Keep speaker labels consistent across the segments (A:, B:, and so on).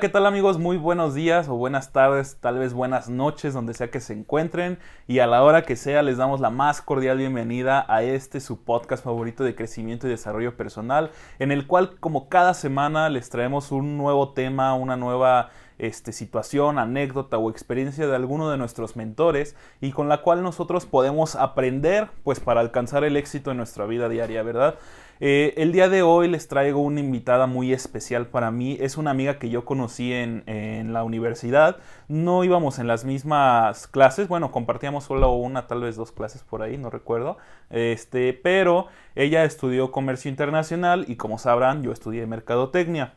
A: ¿qué tal amigos? Muy buenos días o buenas tardes, tal vez buenas noches, donde sea que se encuentren. Y a la hora que sea, les damos la más cordial bienvenida a este su podcast favorito de crecimiento y desarrollo personal, en el cual como cada semana les traemos un nuevo tema, una nueva este, situación, anécdota o experiencia de alguno de nuestros mentores y con la cual nosotros podemos aprender pues para alcanzar el éxito en nuestra vida diaria, ¿verdad? Eh, el día de hoy les traigo una invitada muy especial para mí. Es una amiga que yo conocí en, la universidad. No íbamos en las mismas clases. Bueno, compartíamos solo una, tal vez dos clases por ahí, no recuerdo. Este, pero ella estudió comercio internacional y como sabrán, yo estudié mercadotecnia.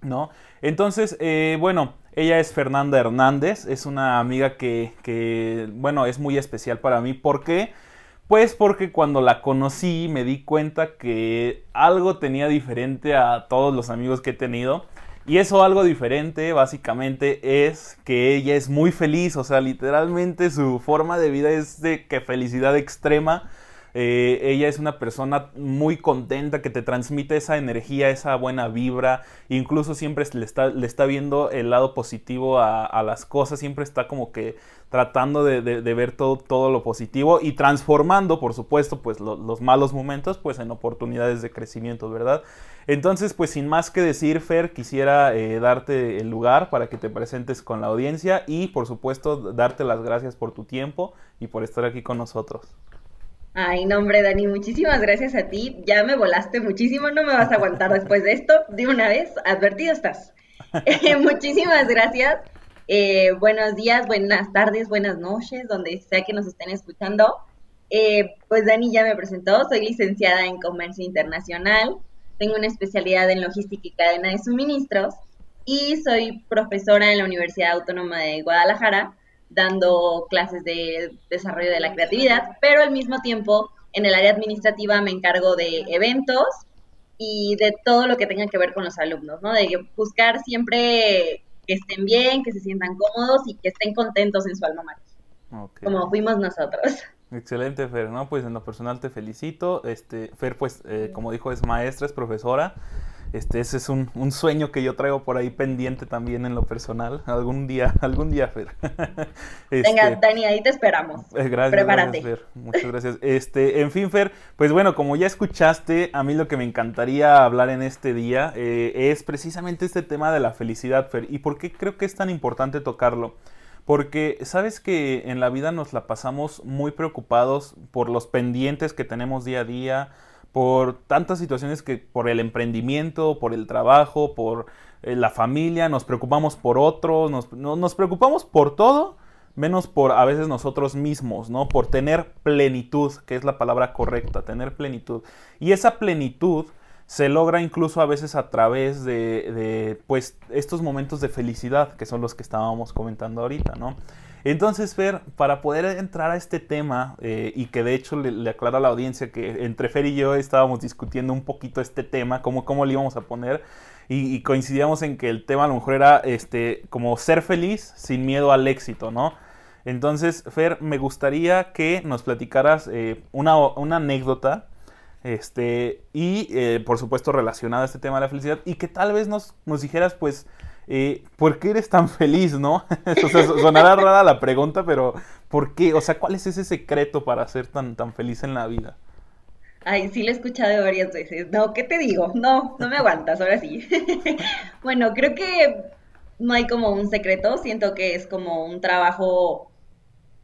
A: ¿No? Entonces, eh, bueno, ella es Fernanda Hernández. Es una amiga que, que, bueno, es muy especial para mí. ¿Por qué? Pues porque cuando la conocí me di cuenta que algo tenía diferente a todos los amigos que he tenido. Y eso algo diferente básicamente es que ella es muy feliz, o sea, literalmente su forma de vida es de que felicidad extrema. Eh, ella es una persona muy contenta que te transmite esa energía, esa buena vibra. Incluso siempre le está, le está viendo el lado positivo a, las cosas. Siempre está como que tratando de, ver todo, todo, lo positivo y transformando, por supuesto, pues los malos momentos pues en oportunidades de crecimiento, ¿verdad? Entonces, pues sin más que decir, Fer, quisiera eh, darte el lugar para que te presentes con la audiencia y, por supuesto, darte las gracias por tu tiempo y por estar aquí con nosotros.
B: Ay, no, hombre, Dani, muchísimas gracias a ti. Ya me volaste muchísimo, no me vas a aguantar después de esto. De una vez, advertido estás. Eh, muchísimas gracias. Eh, buenos días, buenas tardes, buenas noches, donde sea que nos estén escuchando. Eh, pues Dani ya me presentó, soy licenciada en Comercio Internacional, tengo una especialidad en logística y cadena de suministros y soy profesora en la Universidad Autónoma de Guadalajara dando clases de desarrollo de la creatividad, pero al mismo tiempo en el área administrativa me encargo de eventos y de todo lo que tenga que ver con los alumnos, ¿no? De buscar siempre que estén bien, que se sientan cómodos y que estén contentos en su alma mater. Como fuimos nosotros.
A: Excelente, Fer, ¿no? Pues en lo personal te felicito. Este, Fer, pues, eh, como dijo, es maestra, es profesora. Este, ese es un, sueño que yo traigo por ahí pendiente también en lo personal. Algún día, algún día, Fer.
B: Venga, este, Dani, ahí te esperamos.
A: Eh, gracias, Prepárate. Fer. Muchas gracias. Este, en fin, Fer, pues bueno, como ya escuchaste, a mí lo que me encantaría hablar en este día eh, es precisamente este tema de la felicidad, Fer. ¿Y por qué creo que es tan importante tocarlo? Porque sabes que en la vida nos la pasamos muy preocupados por los pendientes que tenemos día a día, por tantas situaciones que por el emprendimiento, por el trabajo, por eh, la familia, nos preocupamos por otros, nos, nos, preocupamos por todo, menos por a veces nosotros mismos, ¿no? Por tener plenitud, que es la palabra correcta, tener plenitud. Y esa plenitud se logra incluso a veces a través de, de pues estos momentos de felicidad, que son los que estábamos comentando ahorita, ¿no? Entonces, Fer, para poder entrar a este tema, eh, y que de hecho le, aclaro a la audiencia que entre Fer y yo estábamos discutiendo un poquito este tema, cómo, cómo le íbamos a poner, y, coincidíamos en que el tema a lo mejor era este, como ser feliz sin miedo al éxito, ¿no? Entonces, Fer, me gustaría que nos platicaras eh, una, una, anécdota, este, y eh, por supuesto relacionada a este tema de la felicidad, y que tal vez nos, nos dijeras, pues, eh, ¿por qué eres tan feliz, no? o sea, sonará rara la pregunta, pero ¿por qué? O sea, ¿cuál es ese secreto para ser tan, tan feliz en la vida?
B: Ay, sí lo he escuchado varias veces. No, ¿qué te digo? No, no me aguantas, ahora sí. bueno, creo que no hay como un secreto, siento que es como un trabajo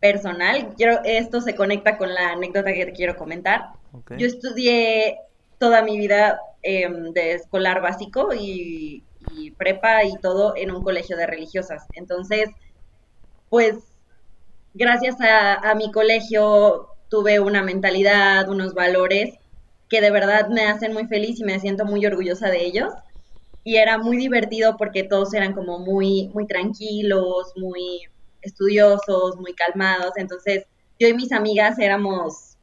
B: personal. Quiero, esto se conecta con la anécdota que te quiero comentar. Yo estudié toda mi vida em, de escolar básico y y prepa y todo en un colegio de religiosas. Entonces, pues gracias a, mi colegio tuve una mentalidad, unos valores que de verdad me hacen muy feliz y me siento muy orgullosa de ellos. Y era muy divertido porque todos eran como muy, muy tranquilos, muy estudiosos, muy calmados. Entonces, yo y mis amigas éramos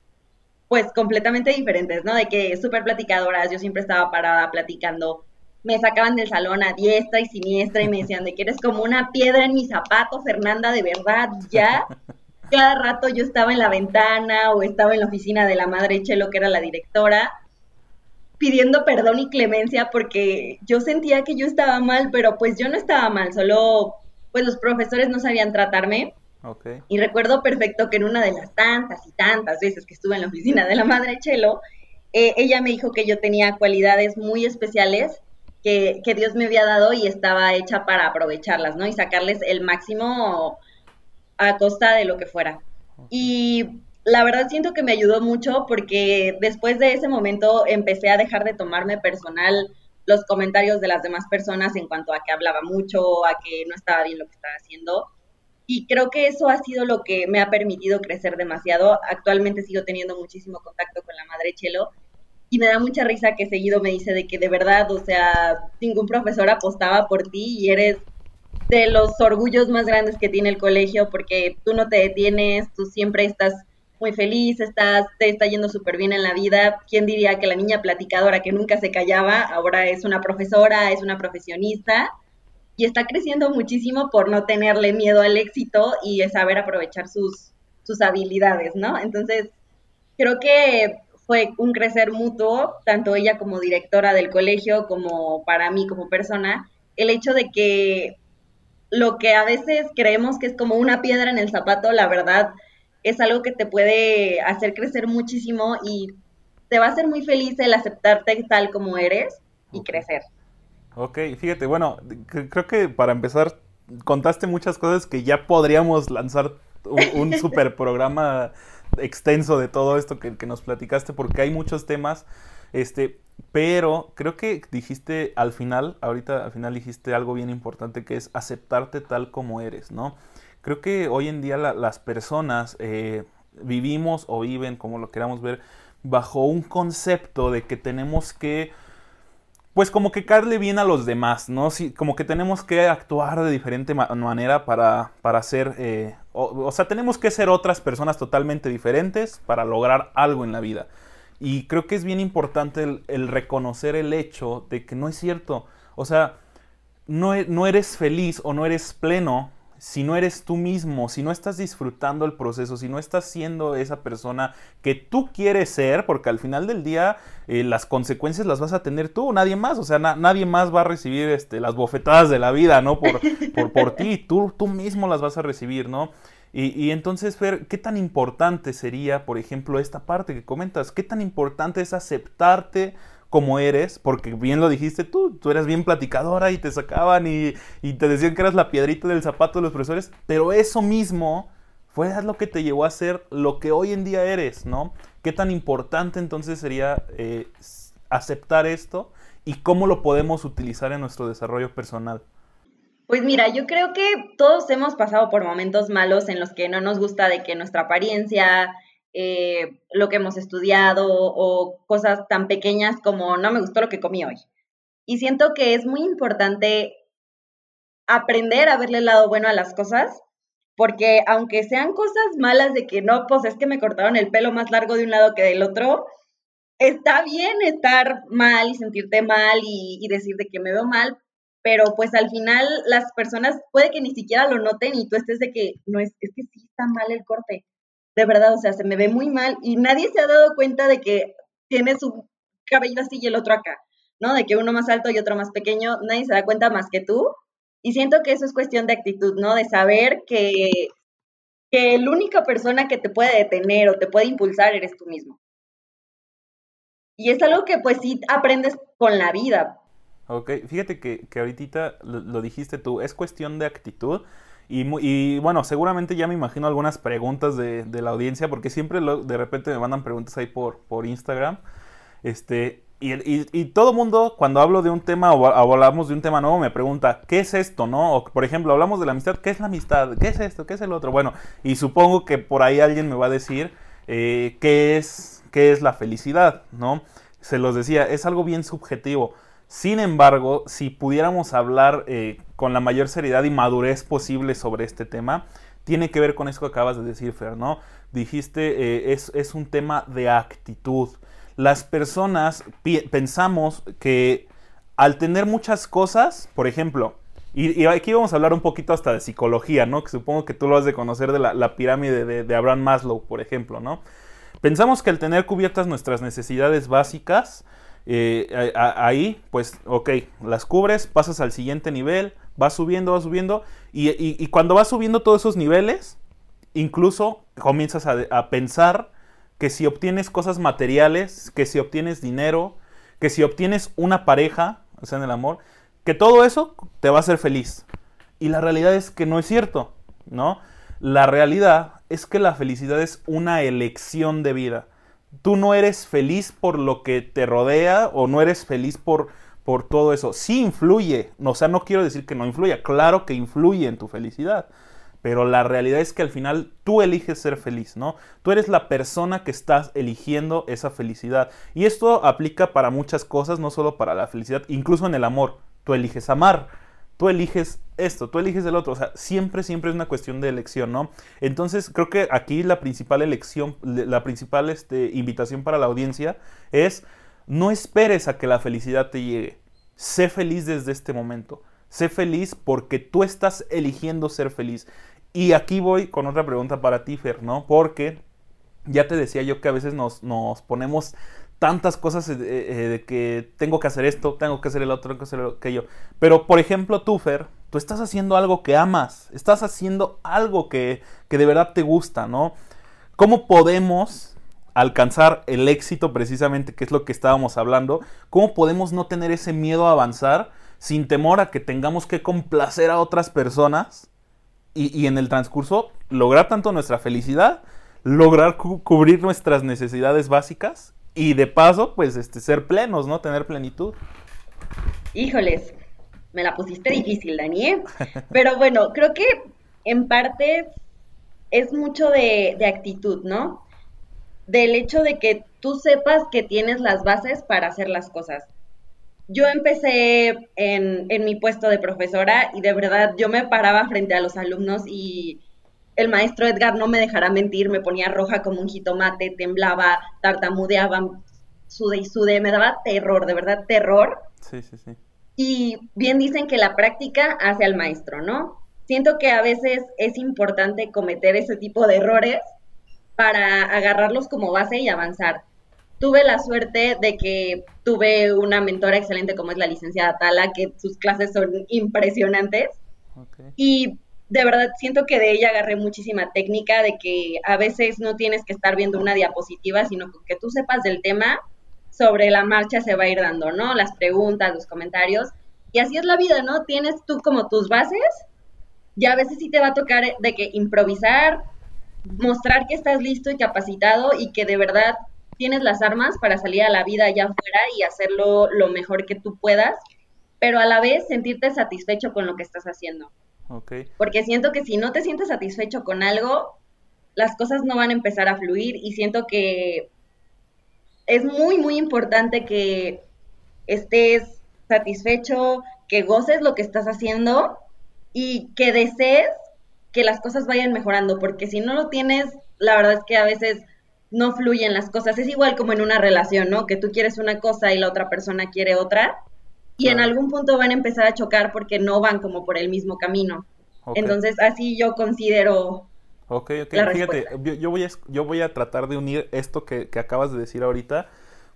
B: pues completamente diferentes, ¿no? De que súper platicadoras, yo siempre estaba parada platicando me sacaban del salón a diestra y siniestra y me decían de que eres como una piedra en mi zapato, Fernanda, de verdad, ya. Cada rato yo estaba en la ventana o estaba en la oficina de la madre Chelo, que era la directora. pidiendo perdón y clemencia porque yo sentía que yo estaba mal, pero pues yo no estaba mal, solo pues los profesores no sabían tratarme. Y recuerdo perfecto que en una de las tantas y tantas veces que estuve en la oficina de la madre Chelo, eh, ella me dijo que yo tenía cualidades muy especiales que, que, Dios me había dado y estaba hecha para aprovecharlas, ¿no? Y sacarles el máximo a costa de lo que fuera. Y la verdad siento que me ayudó mucho porque después de ese momento empecé a dejar de tomarme personal los comentarios de las demás personas en cuanto a que hablaba mucho, a que no estaba bien lo que estaba haciendo. Y creo que eso ha sido lo que me ha permitido crecer demasiado. Actualmente sigo teniendo muchísimo contacto con la madre Chelo y me da mucha risa que seguido me dice de que de verdad, o sea, ningún profesor apostaba por ti y eres de los orgullos más grandes que tiene el colegio porque tú no te detienes, tú siempre estás muy feliz, estás, te está yendo súper bien en la vida. ¿Quién diría que la niña platicadora que nunca se callaba ahora es una profesora, es una profesionista? Y está creciendo muchísimo por no tenerle miedo al éxito y saber aprovechar sus, sus habilidades, ¿no? Entonces, creo que fue un crecer mutuo, tanto ella como directora del colegio, como para mí como persona, el hecho de que lo que a veces creemos que es como una piedra en el zapato, la verdad es algo que te puede hacer crecer muchísimo y te va a hacer muy feliz el aceptarte tal como eres y crecer.
A: Ok, fíjate, bueno, creo que para empezar contaste muchas cosas que ya podríamos lanzar un, super programa extenso de todo esto que, nos platicaste porque hay muchos temas, este, pero creo que dijiste al final, ahorita al final dijiste algo bien importante que es aceptarte tal como eres, ¿no? Creo que hoy en día las personas eh, vivimos o viven, como lo queramos ver, bajo un concepto de que tenemos que, pues como que caerle bien a los demás, ¿no? como que tenemos que actuar de diferente manera para, para ser, eh, o, sea, tenemos que ser otras personas totalmente diferentes para lograr algo en la vida. Y creo que es bien importante el, el reconocer el hecho de que no es cierto. O sea, no, e, no eres feliz o no eres pleno si no eres tú mismo, si no estás disfrutando el proceso, si no estás siendo esa persona que tú quieres ser, porque al final del día eh, las consecuencias las vas a tener tú, nadie más, o sea, nadie más va a recibir este, las bofetadas de la vida, ¿no? Por, por, por ti, tú, tú mismo las vas a recibir, ¿no? Y, y, entonces, Fer, ¿qué tan importante sería, por ejemplo, esta parte que comentas? ¿Qué tan importante es aceptarte? Como eres, porque bien lo dijiste tú, tú eras bien platicadora y te sacaban y, te decían que eras la piedrita del zapato de los profesores, pero eso mismo fue lo que te llevó a ser lo que hoy en día eres, ¿no? ¿Qué tan importante entonces sería eh, aceptar esto y cómo lo podemos utilizar en nuestro desarrollo personal?
B: Pues mira, yo creo que todos hemos pasado por momentos malos en los que no nos gusta de que nuestra apariencia, eh, lo que hemos estudiado o cosas tan pequeñas como no me gustó lo que comí hoy. Y siento que es muy importante aprender a verle el lado bueno a las cosas, porque aunque sean cosas malas de que no, pues es que me cortaron el pelo más largo de un lado que del otro, está bien estar mal y sentirte mal y, y decir de que me veo mal, pero pues al final las personas puede que ni siquiera lo noten y tú estés de que no es, es que sí está mal el corte de verdad, o sea, se me ve muy mal y nadie se ha dado cuenta de que tiene su cabello así y el otro acá, ¿no? De que uno más alto y otro más pequeño, nadie se da cuenta más que tú. Y siento que eso es cuestión de actitud, ¿no? De saber que, que la única persona que te puede detener o te puede impulsar eres tú mismo. Y es algo que pues sí aprendes con la vida.
A: Ok, fíjate que, que ahorita lo, lo dijiste tú, es cuestión de actitud y, bueno, seguramente ya me imagino algunas preguntas de, la audiencia, porque siempre de repente me mandan preguntas ahí por, por Instagram. Este, y, y, todo mundo, cuando hablo de un tema o, hablamos de un tema nuevo, me pregunta, ¿qué es esto? ¿No? O, por ejemplo, hablamos de la amistad, ¿qué es la amistad? ¿Qué es esto? ¿Qué es el otro? Bueno, y supongo que por ahí alguien me va a decir eh, qué, es, qué es la felicidad, ¿no? Se los decía, es algo bien subjetivo. Sin embargo, si pudiéramos hablar eh, con la mayor seriedad y madurez posible sobre este tema, tiene que ver con eso que acabas de decir, Fer, ¿no? Dijiste, eh, es, un tema de actitud. Las personas pensamos que al tener muchas cosas, por ejemplo, y, aquí vamos a hablar un poquito hasta de psicología, ¿no? Que supongo que tú lo has de conocer de la, pirámide de, de Abraham Maslow, por ejemplo, ¿no? Pensamos que al tener cubiertas nuestras necesidades básicas, Eh, ahí, pues, ok, las cubres, pasas al siguiente nivel, vas subiendo, vas subiendo, y, cuando vas subiendo todos esos niveles, incluso comienzas a, pensar que si obtienes cosas materiales, que si obtienes dinero, que si obtienes una pareja, o sea, en el amor, que todo eso te va a hacer feliz. Y la realidad es que no es cierto, ¿no? La realidad es que la felicidad es una elección de vida tú no eres feliz por lo que te rodea o no eres feliz por, por todo eso. Sí influye, o sea, no quiero decir que no influya, claro que influye en tu felicidad, pero la realidad es que al final tú eliges ser feliz, ¿no? Tú eres la persona que estás eligiendo esa felicidad. Y esto aplica para muchas cosas, no solo para la felicidad, incluso en el amor. Tú eliges amar tú eliges esto, tú eliges el otro. O sea, siempre, siempre es una cuestión de elección, ¿no? Entonces, creo que aquí la principal elección, la principal este, invitación para la audiencia es no esperes a que la felicidad te llegue. Sé feliz desde este momento. Sé feliz porque tú estás eligiendo ser feliz. Y aquí voy con otra pregunta para ti, Fer, ¿no? Porque ya te decía yo que a veces nos, nos ponemos tantas cosas eh, eh, de que tengo que hacer esto, tengo que hacer el otro, tengo que hacer aquello. Pero, por ejemplo, tú, Fer, tú estás haciendo algo que amas, estás haciendo algo que, que de verdad te gusta, ¿no? ¿Cómo podemos alcanzar el éxito precisamente, que es lo que estábamos hablando? ¿Cómo podemos no tener ese miedo a avanzar sin temor a que tengamos que complacer a otras personas y, y en el transcurso lograr tanto nuestra felicidad, lograr cubrir nuestras necesidades básicas y de paso, pues, este, ser plenos, ¿no? Tener plenitud.
B: Híjoles, me la pusiste difícil, Dani, ¿eh? Pero bueno, creo que en parte es mucho de, de actitud, ¿no? Del hecho de que tú sepas que tienes las bases para hacer las cosas. Yo empecé en, en, mi puesto de profesora y de verdad yo me paraba frente a los alumnos y el maestro Edgar no me dejará mentir, me ponía roja como un jitomate, temblaba, tartamudeaba, sude y sude, me daba terror, de verdad terror.
A: Sí, sí, sí.
B: Y bien dicen que la práctica hace al maestro, ¿no? Siento que a veces es importante cometer ese tipo de errores para agarrarlos como base y avanzar. Tuve la suerte de que tuve una mentora excelente como es la licenciada Tala, que sus clases son impresionantes. Okay. Y de verdad siento que de ella agarré muchísima técnica de que a veces no tienes que estar viendo una diapositiva, sino que tú sepas del tema, sobre la marcha se va a ir dando, ¿no? Las preguntas, los comentarios. Y así es la vida, ¿no? Tienes tú como tus bases y a veces sí te va a tocar de que improvisar, mostrar que estás listo y capacitado y que de verdad tienes las armas para salir a la vida allá afuera y hacerlo lo mejor que tú puedas, pero a la vez sentirte satisfecho con lo que estás haciendo. Porque siento que si no te sientes satisfecho con algo, las cosas no van a empezar a fluir y siento que es muy, muy importante que estés satisfecho, que goces lo que estás haciendo y que desees que las cosas vayan mejorando, porque si no lo tienes, la verdad es que a veces no fluyen las cosas. Es igual como en una relación, ¿no? Que tú quieres una cosa y la otra persona quiere otra y en algún punto van a empezar a chocar porque no van como por el mismo camino. Entonces, así yo considero.
A: Ok, ok. Fíjate, yo, voy a, yo voy a tratar de unir esto que, que, acabas de decir ahorita,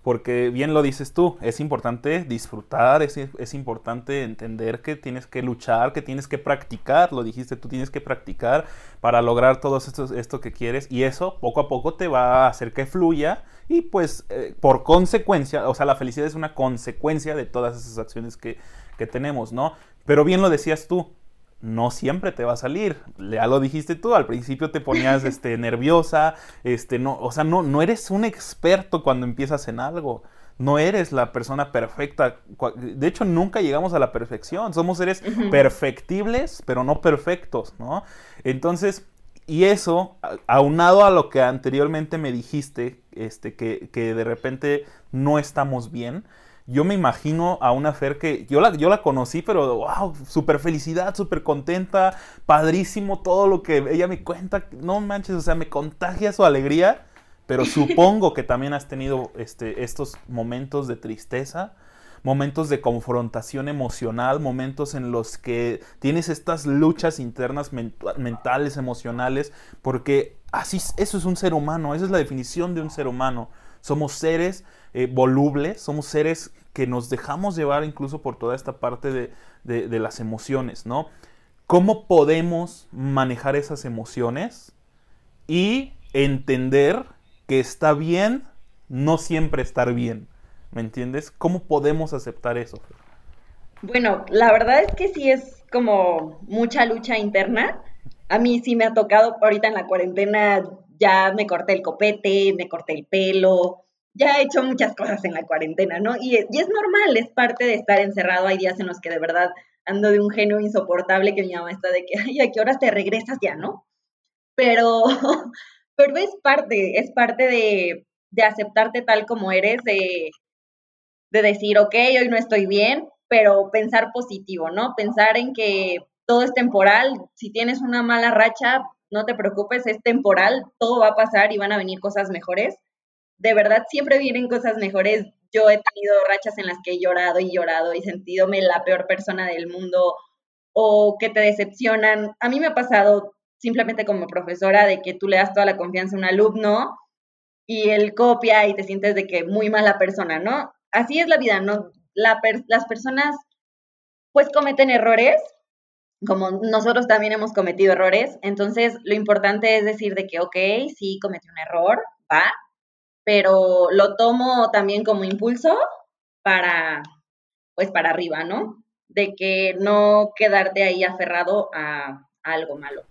A: porque bien lo dices tú, es importante disfrutar, es, es, importante entender que tienes que luchar, que tienes que practicar, lo dijiste tú, tienes que practicar para lograr todo esto, esto que quieres, y eso poco a poco te va a hacer que fluya y pues eh, por consecuencia, o sea, la felicidad es una consecuencia de todas esas acciones que, que tenemos, ¿no? Pero bien lo decías tú, no siempre te va a salir. Ya lo dijiste tú, al principio te ponías este, nerviosa, este, no, o sea, no, no eres un experto cuando empiezas en algo. No eres la persona perfecta. De hecho, nunca llegamos a la perfección. Somos seres perfectibles, pero no perfectos, ¿no? Entonces, y eso, aunado a lo que anteriormente me dijiste, este, que, que de repente no estamos bien, yo me imagino a una Fer que yo la, yo la conocí, pero wow, súper felicidad, súper contenta, padrísimo todo lo que ella me cuenta. No manches, o sea, me contagia su alegría, pero supongo que también has tenido este, estos momentos de tristeza momentos de confrontación emocional, momentos en los que tienes estas luchas internas mentales, emocionales, porque así eso es un ser humano, esa es la definición de un ser humano. Somos seres eh, volubles, somos seres que nos dejamos llevar incluso por toda esta parte de, de las emociones, ¿no? ¿Cómo podemos manejar esas emociones y entender que está bien no siempre estar bien? ¿Me entiendes? ¿Cómo podemos aceptar eso?
B: Bueno, la verdad es que sí es como mucha lucha interna. A mí sí me ha tocado ahorita en la cuarentena, ya me corté el copete, me corté el pelo, ya he hecho muchas cosas en la cuarentena, ¿no? Y, es normal, es parte de estar encerrado. Hay días en los que de verdad ando de un genio insoportable que mi mamá está de que, ay, ¿a qué horas te regresas ya, no? Pero, pero es parte, es parte de, de aceptarte tal como eres, de, de decir, ok, hoy no estoy bien, pero pensar positivo, ¿no? Pensar en que todo es temporal, si tienes una mala racha, no te preocupes, es temporal, todo va a pasar y van a venir cosas mejores. De verdad, siempre vienen cosas mejores. Yo he tenido rachas en las que he llorado y llorado y sentidome la peor persona del mundo o que te decepcionan. A mí me ha pasado simplemente como profesora de que tú le das toda la confianza a un alumno y él copia y te sientes de que muy mala persona, ¿no? Así es la vida, ¿no? las personas pues cometen errores, como nosotros también hemos cometido errores, entonces lo importante es decir de que, ok, sí, cometí un error, va, pero lo tomo también como impulso para, pues para arriba, ¿no? De que no quedarte ahí aferrado a, algo malo.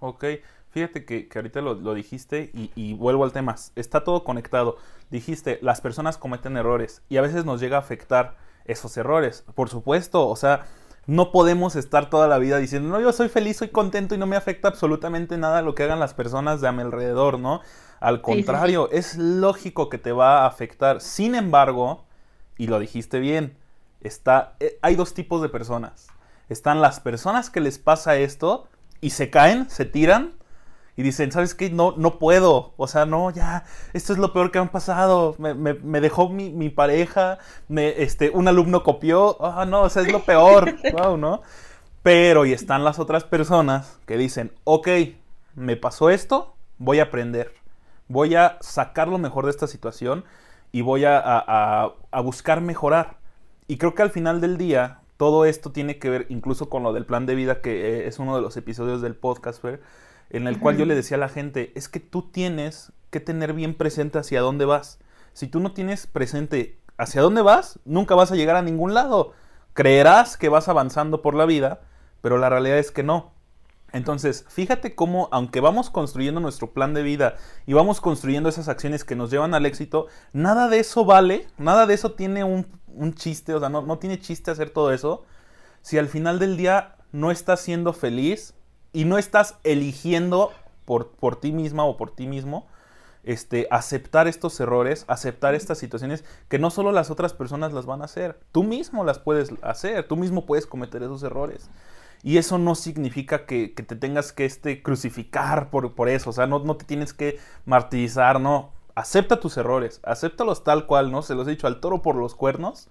A: Ok, fíjate que, ahorita lo, dijiste y, y, vuelvo al tema, está todo conectado. Dijiste, las personas cometen errores y a veces nos llega a afectar esos errores. Por supuesto, o sea, no podemos estar toda la vida diciendo, no, yo soy feliz, soy contento y no me afecta absolutamente nada lo que hagan las personas de a mi alrededor, ¿no? Al contrario, es lógico que te va a afectar. Sin embargo, y lo dijiste bien, está, eh, hay dos tipos de personas. Están las personas que les pasa esto y se caen, se tiran y dicen, ¿sabes qué? No, no puedo. O sea, no, ya, esto es lo peor que han pasado. Me, me, dejó mi, mi, pareja, me, este, un alumno copió. Ah, no, o sea, es lo peor. wow, ¿no? Pero, y están las otras personas que dicen, ok, me pasó esto, voy a aprender. Voy a sacar lo mejor de esta situación y voy a, a, a buscar mejorar. Y creo que al final del día, todo esto tiene que ver incluso con lo del plan de vida, que eh, es uno de los episodios del podcast, Fer en el cual yo le decía a la gente, es que tú tienes que tener bien presente hacia dónde vas. Si tú no tienes presente hacia dónde vas, nunca vas a llegar a ningún lado. Creerás que vas avanzando por la vida, pero la realidad es que no. Entonces, fíjate cómo, aunque vamos construyendo nuestro plan de vida y vamos construyendo esas acciones que nos llevan al éxito, nada de eso vale, nada de eso tiene un, chiste, o sea, no, no tiene chiste hacer todo eso, si al final del día no estás siendo feliz, y no estás eligiendo por, por ti misma o por ti mismo este, aceptar estos errores, aceptar estas situaciones que no solo las otras personas las van a hacer, tú mismo las puedes hacer, tú mismo puedes cometer esos errores. Y eso no significa que, te tengas que este, crucificar por, por eso, o sea, no, no, te tienes que martirizar, no. Acepta tus errores, acéptalos tal cual, ¿no? Se los he dicho al toro por los cuernos,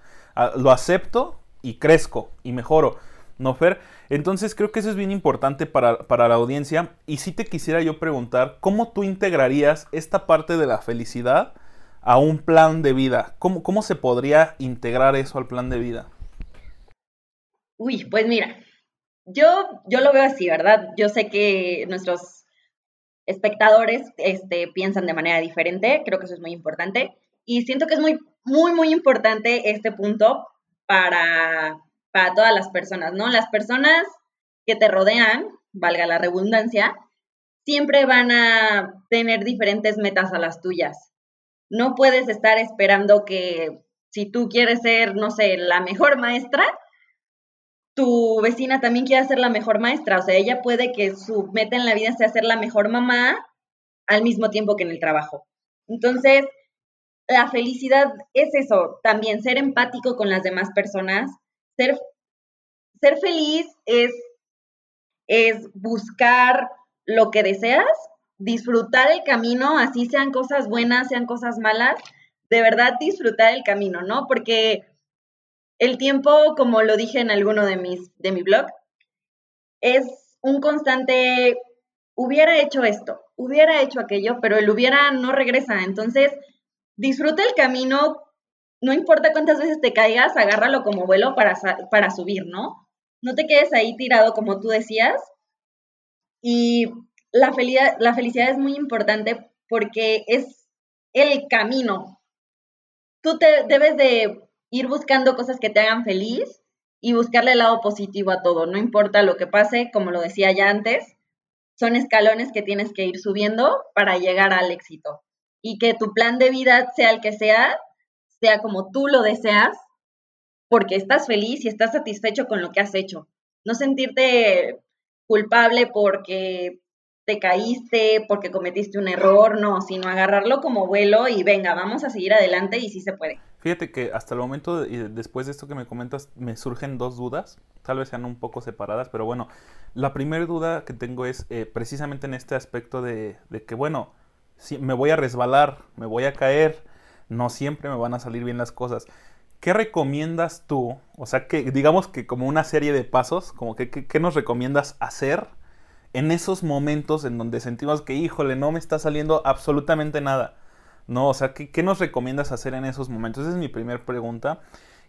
A: lo acepto y crezco y mejoro. ¿No, Fer? Entonces creo que eso es bien importante para, la audiencia. Y si te quisiera yo preguntar, ¿cómo tú integrarías esta parte de la felicidad a un plan de vida? ¿Cómo, cómo se podría integrar eso al plan de vida?
B: Uy, pues mira, yo, yo lo veo así, ¿verdad? Yo sé que nuestros espectadores este, piensan de manera diferente, creo que eso es muy importante. Y siento que es muy, muy, muy importante este punto para para todas las personas, ¿no? Las personas que te rodean, valga la redundancia, siempre van a tener diferentes metas a las tuyas. No puedes estar esperando que si tú quieres ser, no sé, la mejor maestra, tu vecina también quiera ser la mejor maestra. O sea, ella puede que su meta en la vida sea ser la mejor mamá al mismo tiempo que en el trabajo. Entonces, la felicidad es eso, también ser empático con las demás personas, ser, ser feliz es, es buscar lo que deseas, disfrutar el camino, así sean cosas buenas, sean cosas malas, de verdad disfrutar el camino, ¿no? Porque el tiempo, como lo dije en alguno de mis de mi blog, es un constante hubiera hecho esto, hubiera hecho aquello, pero el hubiera no regresa. Entonces, disfruta el camino, no importa cuántas veces te caigas, agárralo como vuelo para, para subir, ¿no? No te quedes ahí tirado como tú decías. Y la felicidad, la felicidad es muy importante porque es el camino. Tú te debes de ir buscando cosas que te hagan feliz y buscarle el lado positivo a todo, no importa lo que pase, como lo decía ya antes, son escalones que tienes que ir subiendo para llegar al éxito. Y que tu plan de vida, sea el que sea, sea como tú lo deseas, porque estás feliz y estás satisfecho con lo que has hecho. No sentirte culpable porque te caíste, porque cometiste un error, no, sino agarrarlo como vuelo y venga, vamos a seguir adelante y sí se puede.
A: Fíjate que hasta el momento, y después de esto que me comentas, me surgen dos dudas, tal vez sean un poco separadas, pero bueno, la primera duda que tengo es eh, precisamente en este aspecto de, que, bueno, si me voy a resbalar, me voy a caer, no siempre me van a salir bien las cosas. ¿Qué recomiendas tú? O sea, que digamos que como una serie de pasos, como que ¿qué nos recomiendas hacer en esos momentos en donde sentimos que, híjole, no me está saliendo absolutamente nada? ¿no? O sea, ¿qué, nos recomiendas hacer en esos momentos? Esa es mi primera pregunta.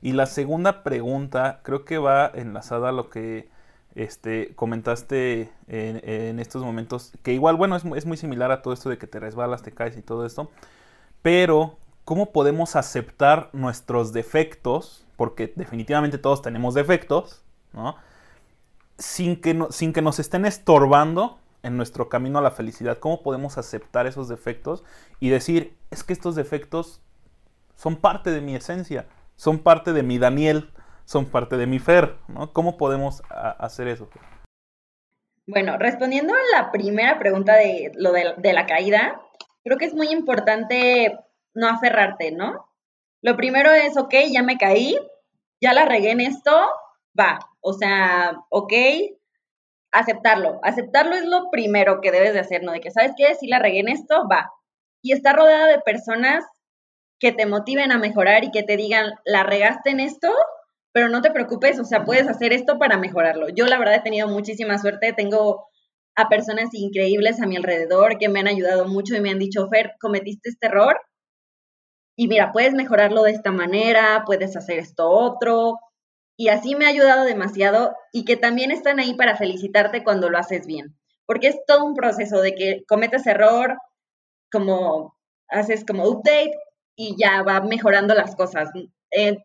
A: Y la segunda pregunta creo que va enlazada a lo que este, comentaste en, estos momentos, que igual, bueno, es, es, muy similar a todo esto de que te resbalas, te caes y todo esto, pero ¿cómo podemos aceptar nuestros defectos? Porque definitivamente todos tenemos defectos, ¿no? Sin que, no, sin que nos estén estorbando en nuestro camino a la felicidad, cómo podemos aceptar esos defectos y decir, es que estos defectos son parte de mi esencia, son parte de mi Daniel, son parte de mi Fer, ¿no? ¿Cómo podemos hacer eso?
B: Bueno, respondiendo a la primera pregunta de lo de, de la caída, creo que es muy importante no aferrarte, ¿no? Lo primero es, ok, ya me caí, ya la regué en esto, va, o sea, ok, aceptarlo. Aceptarlo es lo primero que debes de hacer, ¿no? De que, ¿sabes qué? Si la regué en esto, va. Y estar rodeada de personas que te motiven a mejorar y que te digan, la regaste en esto, pero no te preocupes, o sea, puedes hacer esto para mejorarlo. Yo la verdad he tenido muchísima suerte, tengo a personas increíbles a mi alrededor que me han ayudado mucho y me han dicho, Fer, cometiste este error y mira, puedes mejorarlo de esta manera, puedes hacer esto otro, y así me ha ayudado demasiado y que también están ahí para felicitarte cuando lo haces bien, porque es todo un proceso de que cometes error, como haces como update y ya va mejorando las cosas. Eh,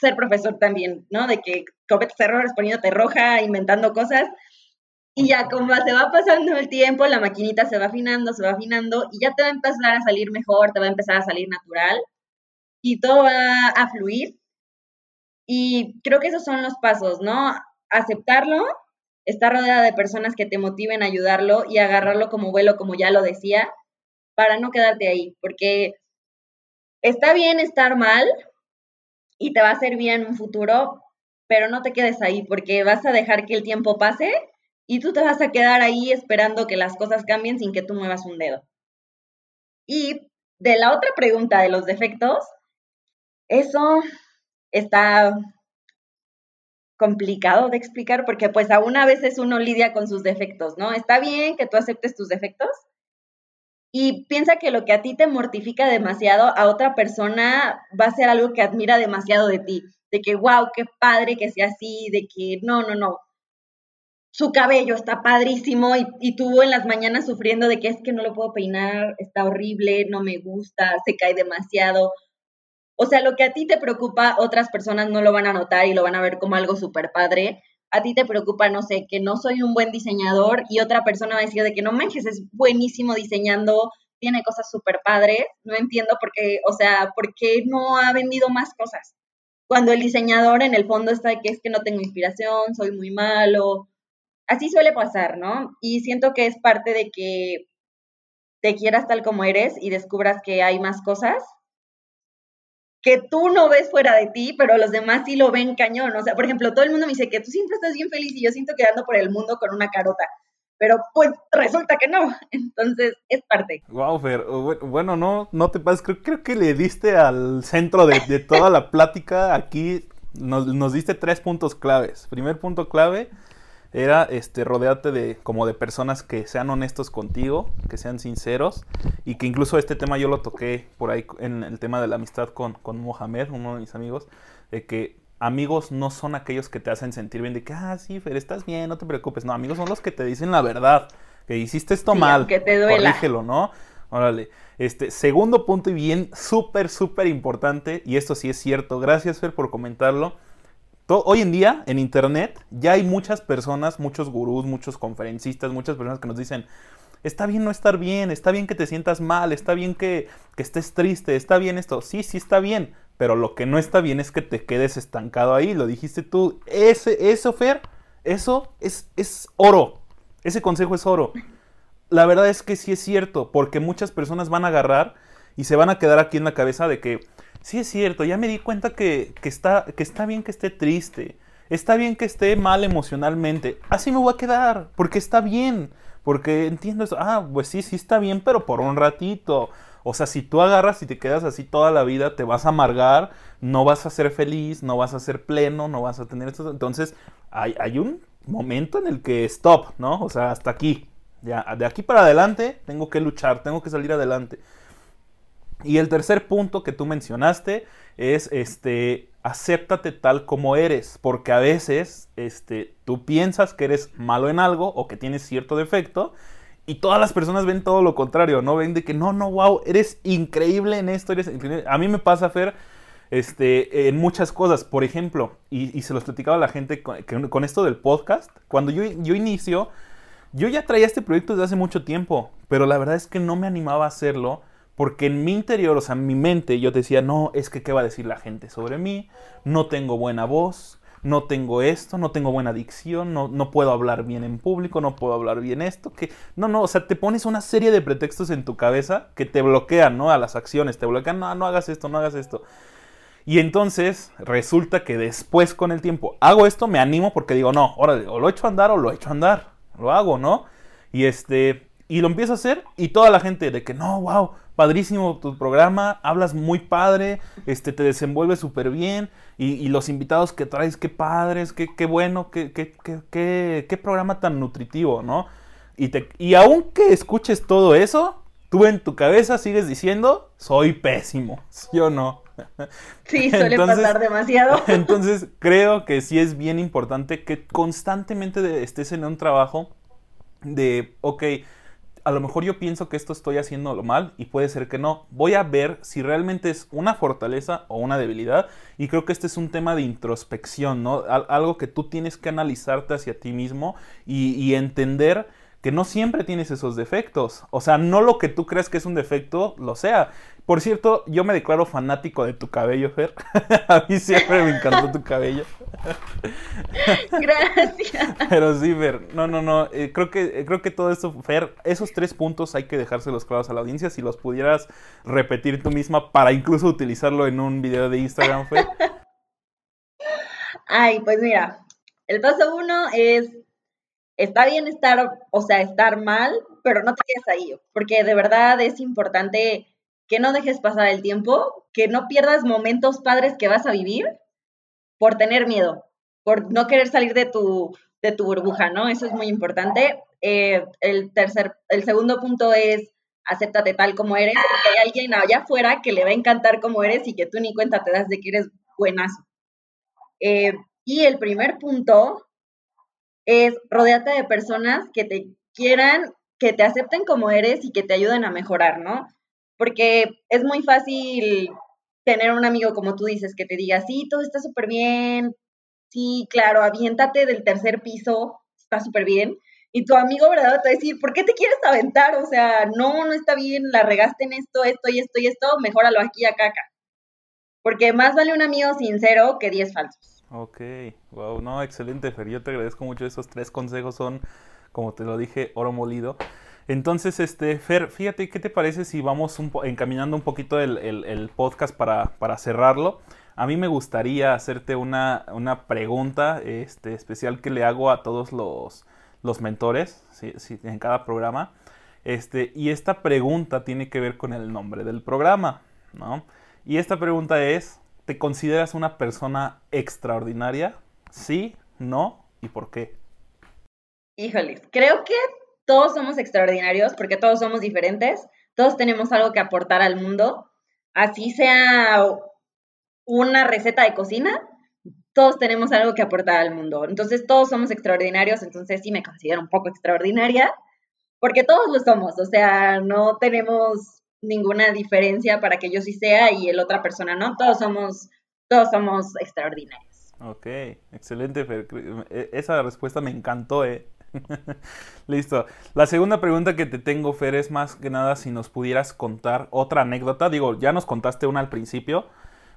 B: ser profesor también, ¿no? De que cometes errores poniéndote roja, inventando cosas. Y ya como se va pasando el tiempo, la maquinita se va afinando, se va afinando y ya te va a empezar a salir mejor, te va a empezar a salir natural y todo va a fluir y creo que esos son los pasos, ¿no? Aceptarlo, estar rodeada de personas que te motiven a ayudarlo y agarrarlo como vuelo, como ya lo decía, para no quedarte ahí, porque está bien estar mal y te va a hacer bien un futuro, pero no te quedes ahí porque vas a dejar que el tiempo pase y tú te vas a quedar ahí esperando que las cosas cambien sin que tú muevas un dedo. Y de la otra pregunta de los defectos, eso está complicado de explicar porque pues aún a veces uno lidia con sus defectos, ¿no? Está bien que tú aceptes tus defectos y piensa que lo que a ti te mortifica demasiado a otra persona va a ser algo que admira demasiado de ti, de que wow, qué padre que sea así, de que no, no, no. Su cabello está padrísimo y, y tú en las mañanas sufriendo de que es que no lo puedo peinar, está horrible, no me gusta, se cae demasiado o sea, lo que a ti te preocupa, otras personas no lo van a notar y lo van a ver como algo súper padre. A ti te preocupa, no sé, que no soy un buen diseñador y otra persona va a decir de que no manches, es buenísimo diseñando, tiene cosas súper padres. No entiendo por qué, o sea, por qué no ha vendido más cosas. Cuando el diseñador en el fondo está de que es que no tengo inspiración, soy muy malo. Así suele pasar, ¿no? Y siento que es parte de que te quieras tal como eres y descubras que hay más cosas que tú no ves fuera de ti, pero los demás sí lo ven cañón. O sea, por ejemplo, todo el mundo me dice que tú siempre estás bien feliz y yo siento que ando por el mundo con una carota. Pero pues resulta que no. Entonces es parte.
A: Wow, Fer. Bueno, no, no te pases. Creo, creo que le diste al centro de, toda la plática. Aquí nos, nos diste tres puntos claves. Primer punto clave, era este rodearte de como de personas que sean honestos contigo, que sean sinceros y que incluso este tema yo lo toqué por ahí en el tema de la amistad con, con Mohamed, uno de mis amigos, de que amigos no son aquellos que te hacen sentir bien de que, ah, sí, Fer, estás bien, no te preocupes. No, amigos son los que te dicen la verdad, que hiciste esto mal,
B: que te duela.
A: corrígelo, ¿no? Órale. Este, segundo punto y bien súper, súper importante, y esto sí es cierto, gracias Fer por comentarlo, hoy en día, en Internet, ya hay muchas personas, muchos gurús, muchos conferencistas, muchas personas que nos dicen, está bien no estar bien, está bien que te sientas mal, está bien que, estés triste, está bien esto. Sí, sí está bien, pero lo que no está bien es que te quedes estancado ahí, lo dijiste tú. Ese, eso, Fer, eso es, es oro. Ese consejo es oro. La verdad es que sí es cierto, porque muchas personas van a agarrar y se van a quedar aquí en la cabeza de que sí es cierto, ya me di cuenta que, está, que está bien que esté triste, está bien que esté mal emocionalmente, así me voy a quedar, porque está bien, porque entiendo eso, ah, pues sí, sí está bien, pero por un ratito. O sea, si tú agarras y te quedas así toda la vida, te vas a amargar, no vas a ser feliz, no vas a ser pleno, no vas a tener esto. Entonces, hay, hay un momento en el que stop, ¿no? O sea, hasta aquí. Ya, de aquí para adelante tengo que luchar, tengo que salir adelante. Y el tercer punto que tú mencionaste es este acéptate tal como eres, porque a veces este tú piensas que eres malo en algo o que tienes cierto defecto y todas las personas ven todo lo contrario, no ven de que no, no, wow, eres increíble en esto, eres A mí me pasa Fer este, en muchas cosas, por ejemplo, y, se los platicaba a la gente con, esto del podcast, cuando yo, yo inicio, yo ya traía este proyecto desde hace mucho tiempo, pero la verdad es que no me animaba a hacerlo porque en mi interior, o sea, en mi mente, yo decía, no, es que qué va a decir la gente sobre mí, no tengo buena voz, no tengo esto, no tengo buena dicción, no, no puedo hablar bien en público, no puedo hablar bien esto, que no, no, o sea, te pones una serie de pretextos en tu cabeza que te bloquean, ¿no? A las acciones, te bloquean, no, no hagas esto, no hagas esto. Y entonces resulta que después con el tiempo hago esto, me animo porque digo, no, órale, o lo echo a andar o lo echo a andar, lo hago, ¿no? Y este, y lo empiezo a hacer y toda la gente de que no, wow, padrísimo tu programa, hablas muy padre, este, te desenvuelves súper bien y, los invitados que traes, qué padres, qué, qué bueno, qué, qué, qué, qué, programa tan nutritivo, ¿no? Y, te, y aunque escuches todo eso, tú en tu cabeza sigues diciendo, soy pésimo, ¿sí o no?
B: Sí, suele pasar demasiado.
A: Entonces creo que sí es bien importante que constantemente estés en un trabajo de, ok, a lo mejor yo pienso que esto estoy haciendo mal y puede ser que no. Voy a ver si realmente es una fortaleza o una debilidad. Y creo que este es un tema de introspección, ¿no? algo que tú tienes que analizarte hacia ti mismo y, y entender que no siempre tienes esos defectos. O sea, no lo que tú crees que es un defecto lo sea. Por cierto, yo me declaro fanático de tu cabello, Fer. A mí siempre me encantó tu cabello.
B: Gracias.
A: Pero sí, Fer, no, no, no. Eh, creo, que, creo que todo esto, Fer, esos tres puntos hay que dejárselos claros a la audiencia. Si los pudieras repetir tú misma para incluso utilizarlo en un video de Instagram, Fer.
B: Ay, pues mira, el paso uno es está bien estar, o sea, estar mal, pero no te quedes ahí, porque de verdad es importante que no dejes pasar el tiempo, que no pierdas momentos padres que vas a vivir por tener miedo, por no querer salir de tu, de tu burbuja, ¿no? Eso es muy importante. Eh, el tercer, el segundo punto es acéptate tal como eres, porque hay alguien allá afuera que le va a encantar como eres y que tú ni cuenta te das de que eres buenazo. Eh, y el primer punto es rodearte de personas que te quieran, que te acepten como eres y que te ayuden a mejorar, ¿no? Porque es muy fácil tener un amigo, como tú dices, que te diga, sí, todo está súper bien, sí, claro, aviéntate del tercer piso, está súper bien. Y tu amigo, ¿verdad? Te va a decir, ¿por qué te quieres aventar? O sea, no, no está bien, la regaste en esto, esto y esto y esto, mejóralo aquí, acá, acá. Porque más vale un amigo sincero que diez falsos.
A: Ok, wow, no, excelente, Fer. Yo te agradezco mucho. Esos tres consejos son, como te lo dije, oro molido. Entonces, este, Fer, fíjate, ¿qué te parece si vamos encaminando un poquito el, podcast para, para, cerrarlo? A mí me gustaría hacerte una, una pregunta este, especial que le hago a todos los, los mentores. Sí, en cada programa. Este, y esta pregunta tiene que ver con el nombre del programa, ¿no? Y esta pregunta es, ¿Te consideras una persona extraordinaria? ¿Sí? ¿No? ¿Y por qué?
B: Híjoles, creo que todos somos extraordinarios porque todos somos diferentes, todos tenemos algo que aportar al mundo, así sea una receta de cocina, todos tenemos algo que aportar al mundo. Entonces todos somos extraordinarios, entonces sí me considero un poco extraordinaria, porque todos lo somos, o sea, no tenemos ninguna diferencia para que yo sí sea y el otra persona no, todos somos, todos somos extraordinarios.
A: Ok, excelente, e, Esa respuesta me encantó, ¿eh? Listo. La segunda pregunta que te tengo, Fer, es más que nada si nos pudieras contar otra anécdota. Digo, ya nos contaste una al principio,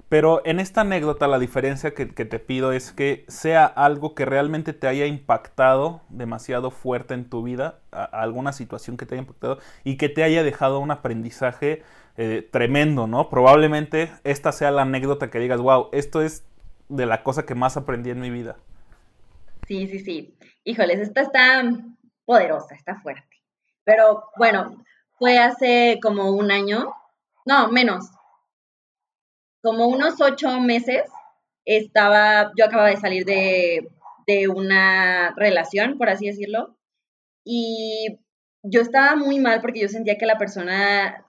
A: pero en esta anécdota la diferencia que, te pido es que sea algo que realmente te haya impactado demasiado fuerte en tu vida, alguna situación que te haya impactado y que te haya dejado un aprendizaje eh, tremendo, ¿no? Probablemente esta sea la anécdota que digas, wow, esto es de la cosa que más aprendí en mi vida.
B: Sí, sí, sí. Híjoles, esta está poderosa, está fuerte. Pero bueno, fue hace como un año, no, menos, como unos ocho meses, estaba, yo acababa de salir de, de una relación, por así decirlo, y yo estaba muy mal porque yo sentía que la persona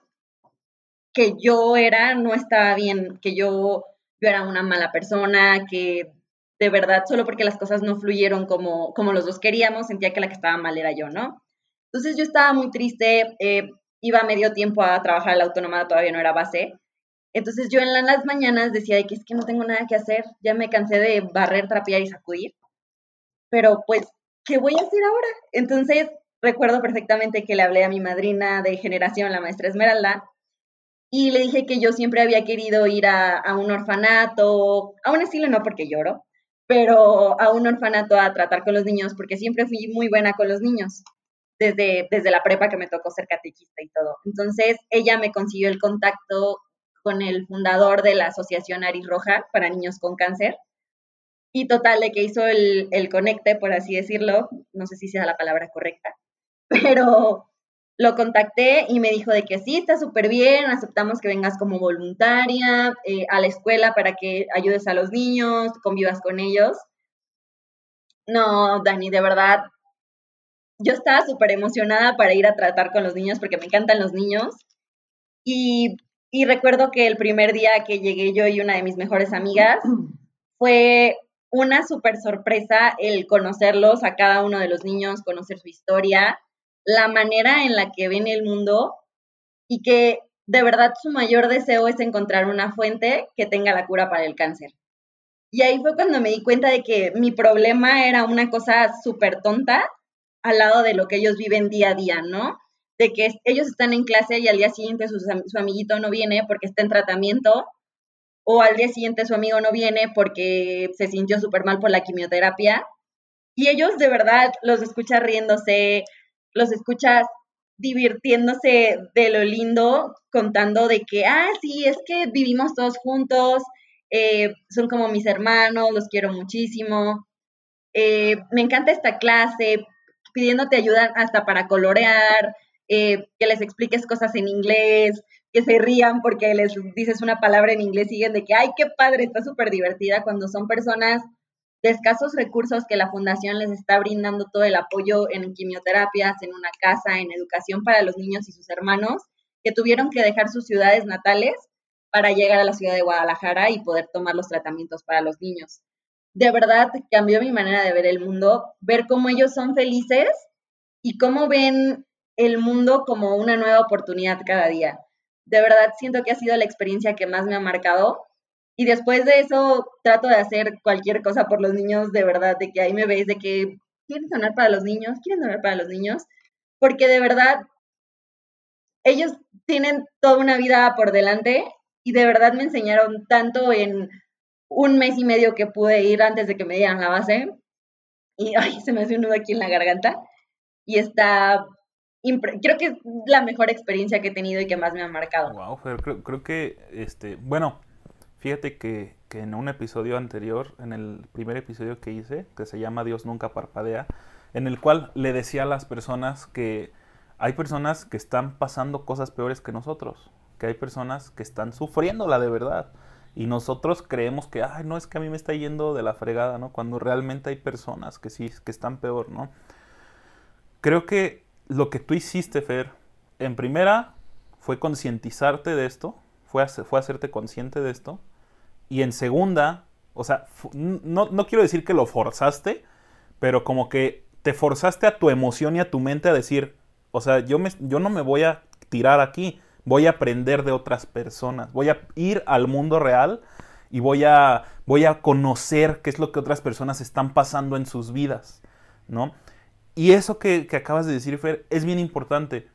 B: que yo era no estaba bien, que yo, yo era una mala persona, que de verdad, solo porque las cosas no fluyeron como, como los dos queríamos, sentía que la que estaba mal era yo, ¿no? Entonces yo estaba muy triste, eh, iba medio tiempo a trabajar a la autónoma, todavía no era base. Entonces yo en las mañanas decía de que es que no tengo nada que hacer, ya me cansé de barrer, trapear y sacudir. Pero pues, ¿qué voy a hacer ahora? Entonces recuerdo perfectamente que le hablé a mi madrina de generación, la maestra Esmeralda, y le dije que yo siempre había querido ir a, a un orfanato, a un estilo no porque lloro, pero a un orfanato a tratar con los niños, porque siempre fui muy buena con los niños, desde, desde la prepa que me tocó ser catequista y todo. Entonces, ella me consiguió el contacto con el fundador de la Asociación Aris Roja para Niños con Cáncer. Y total, de que hizo el, el conecte, por así decirlo, no sé si sea la palabra correcta, pero lo contacté y me dijo de que sí, está súper bien, aceptamos que vengas como voluntaria eh, a la escuela para que ayudes a los niños, convivas con ellos. No, Dani, de verdad, yo estaba súper emocionada para ir a tratar con los niños porque me encantan los niños. Y, y recuerdo que el primer día que llegué yo y una de mis mejores amigas fue una súper sorpresa el conocerlos a cada uno de los niños, conocer su historia la manera en la que ven el mundo y que de verdad su mayor deseo es encontrar una fuente que tenga la cura para el cáncer. Y ahí fue cuando me di cuenta de que mi problema era una cosa súper tonta al lado de lo que ellos viven día a día, ¿no? De que ellos están en clase y al día siguiente su, amiguito no viene porque está en tratamiento, o al día siguiente su amigo no viene porque se sintió súper mal por la quimioterapia. Y ellos de verdad los escuchan riéndose, los escuchas divirtiéndose de lo lindo, contando de que, ah, sí, es que vivimos todos juntos, eh, son como mis hermanos, los quiero muchísimo, eh, me encanta esta clase, pidiéndote ayuda hasta para colorear, eh, que les expliques cosas en inglés, que se rían porque les dices una palabra en inglés y siguen de que, ay, qué padre, está súper divertida cuando son personas de escasos recursos que la fundación les está brindando todo el apoyo en quimioterapias, en una casa, en educación para los niños y sus hermanos, que tuvieron que dejar sus ciudades natales para llegar a la ciudad de Guadalajara y poder tomar los tratamientos para los niños. De verdad cambió mi manera de ver el mundo, ver cómo ellos son felices y cómo ven el mundo como una nueva oportunidad cada día. De verdad siento que ha sido la experiencia que más me ha marcado y después de eso trato de hacer cualquier cosa por los niños, de verdad, de que ahí me veis, de que quieren donar para los niños, quieren donar para los niños, porque de verdad ellos tienen toda una vida por delante y de verdad me enseñaron tanto en un mes y medio que pude ir antes de que me dieran la base. Y ay, se me hace un nudo aquí en la garganta. Y está. Creo que es la mejor experiencia que he tenido y que más me ha marcado.
A: Wow, creo, creo que, este, bueno, Fíjate que, en un episodio anterior, en el primer episodio que hice, que se llama Dios nunca parpadea, en el cual le decía a las personas que hay personas que están pasando cosas peores que nosotros, que hay personas que están sufriéndola de verdad. Y nosotros creemos que, ay, no, es que a mí me está yendo de la fregada, ¿no? Cuando realmente hay personas que sí, que están peor, ¿no? creo que lo que tú hiciste, Fer, en primera fue concientizarte de esto, fue, fue hacerte consciente de esto, y en segunda, o sea, no, no quiero decir que lo forzaste, pero como que te forzaste a tu emoción y a tu mente a decir, o sea, yo, me, yo no me voy a tirar aquí, voy a aprender de otras personas, voy a ir al mundo real y voy a, voy a conocer qué es lo que otras personas están pasando en sus vidas, ¿no? Y eso que, que acabas de decir, Fer, es bien importante,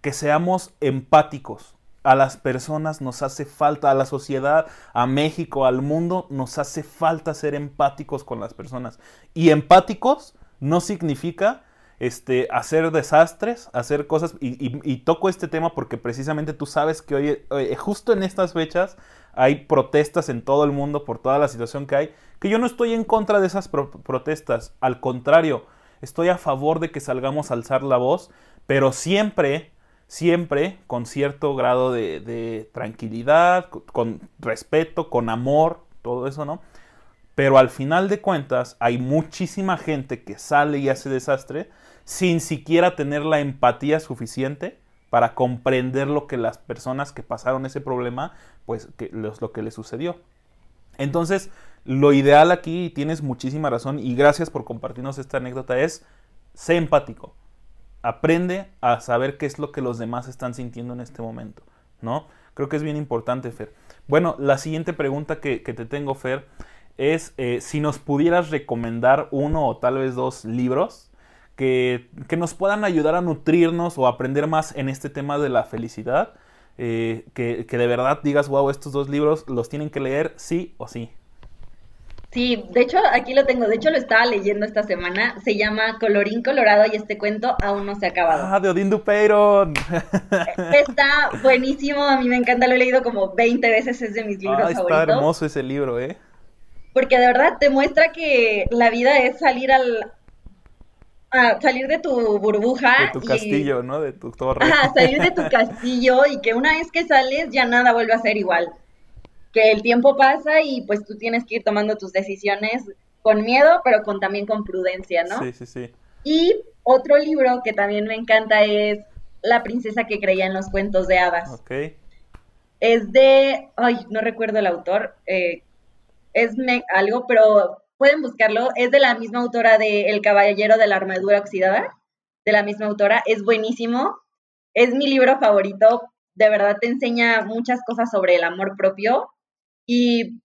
A: que seamos empáticos. A las personas nos hace falta, a la sociedad, a México, al mundo, nos hace falta ser empáticos con las personas. Y empáticos no significa este, hacer desastres, hacer cosas, y, toco este tema porque precisamente tú sabes que hoy, justo en estas fechas, hay protestas en todo el mundo por toda la situación que hay, que yo no estoy en contra de esas protestas, al contrario, estoy a favor de que salgamos a alzar la voz, pero siempre, siempre con cierto grado de, tranquilidad, con respeto, con amor, todo eso, ¿no? Pero al final de cuentas hay muchísima gente que sale y hace desastre sin siquiera tener la empatía suficiente para comprender lo que las personas que pasaron ese problema, pues lo que les sucedió. Entonces, lo ideal aquí, y tienes muchísima razón, y gracias por compartirnos esta anécdota, es sé empático. Aprende a saber qué es lo que los demás están sintiendo en este momento, ¿no? Creo que es bien importante, Fer. Bueno, la siguiente pregunta que, te tengo, Fer, es eh, si nos pudieras recomendar uno o tal vez dos libros que, nos puedan ayudar a nutrirnos o aprender más en este tema de la felicidad. Eh, que, de verdad digas, wow, estos dos libros los tienen que leer sí o sí.
B: Sí, de hecho aquí lo tengo, de hecho lo estaba leyendo esta semana, se llama Colorín Colorado y este cuento aún no se ha acabado.
A: Ah, de Odín Dupeyron.
B: Está buenísimo, a mí me encanta, lo he leído como 20 veces, es de mis libros ah,
A: está hermoso ese libro, ¿eh?
B: Porque de verdad te muestra que la vida es salir al, a salir de tu burbuja.
A: De tu castillo, ¿no? De tu torre.
B: Ajá, salir de tu castillo y que una vez que sales ya nada vuelve a ser igual. Que el tiempo pasa y pues tú tienes que ir tomando tus decisiones con miedo, pero con también con prudencia, ¿no?
A: Sí, sí, sí.
B: Y otro libro que también me encanta es La princesa que creía en los cuentos de hadas.
A: Ok.
B: Es de, ay, no recuerdo el autor, eh, es me, algo, pero pueden buscarlo, es de la misma autora de El Caballero de la Armadura Oxidada, de la misma autora, es buenísimo, es mi libro favorito, de verdad te enseña muchas cosas sobre el amor propio y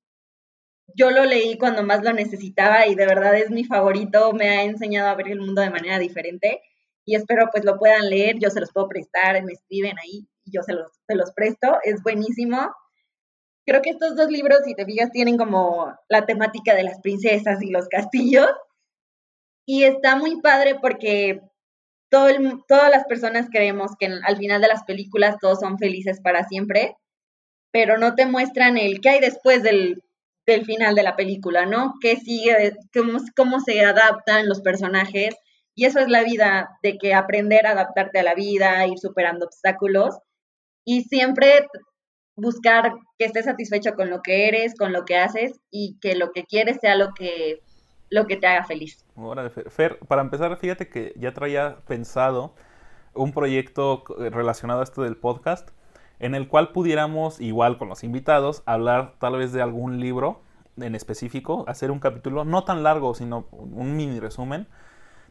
B: yo lo leí cuando más lo necesitaba y de verdad es mi favorito, me ha enseñado a ver el mundo de manera diferente y espero pues lo puedan leer, yo se los puedo prestar, me escriben ahí y yo se los, se los presto, es buenísimo creo que estos dos libros, si te fijas, tienen como la temática de las princesas y los castillos. Y está muy padre porque todo todas las personas creemos que al final de las películas todos son felices para siempre, pero no te muestran el qué hay después del, final de la película, ¿no? ¿Qué sigue? Cómo, se adaptan los personajes. Y eso es la vida, de que aprender a adaptarte a la vida, ir superando obstáculos. Y siempre buscar que estés satisfecho con lo que eres, con lo que haces y que lo que quieres sea lo que, lo que te haga feliz.
A: Fer, para empezar, fíjate que ya traía pensado un proyecto relacionado a esto del podcast en el cual pudiéramos, igual con los invitados, hablar tal vez de algún libro en específico, hacer un capítulo no tan largo, sino un mini resumen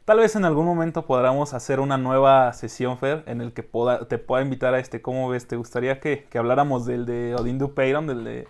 A: Tal vez en algún momento podamos hacer una nueva sesión, Fer, en el que te pueda invitar a este, ¿cómo ves? ¿Te gustaría que, habláramos del de Odin Dupeyron, del de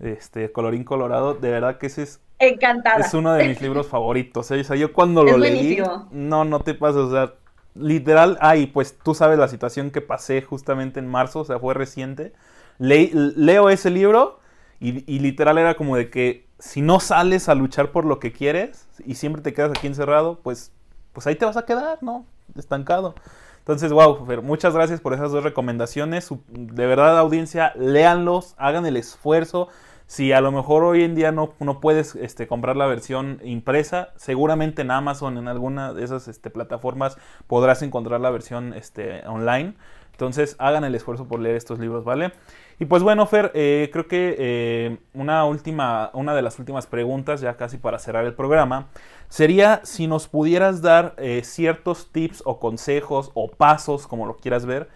A: este, Colorín Colorado? De verdad que ese es...
B: Encantada.
A: Es uno de mis libros favoritos. ¿eh? O sea, yo cuando lo leí... No, no te pasa, o sea, literal, ay, pues tú sabes la situación que pasé justamente en marzo, o sea, fue reciente. leo ese libro y, y literal era como de que si no sales a luchar por lo que quieres y siempre te quedas aquí encerrado, pues pues ahí te vas a quedar, ¿no? Estancado. Entonces, wow, muchas gracias por esas dos recomendaciones. De verdad, audiencia, léanlos, hagan el esfuerzo. Si a lo mejor hoy en día no, no puedes este, comprar la versión impresa, seguramente en Amazon, en alguna de esas este, plataformas, podrás encontrar la versión este, online. Entonces hagan el esfuerzo por leer estos libros, ¿vale? Y pues bueno, Fer, eh, creo que eh, una última, una de las últimas preguntas, ya casi para cerrar el programa, sería si nos pudieras dar eh, ciertos tips o consejos o pasos, como lo quieras ver,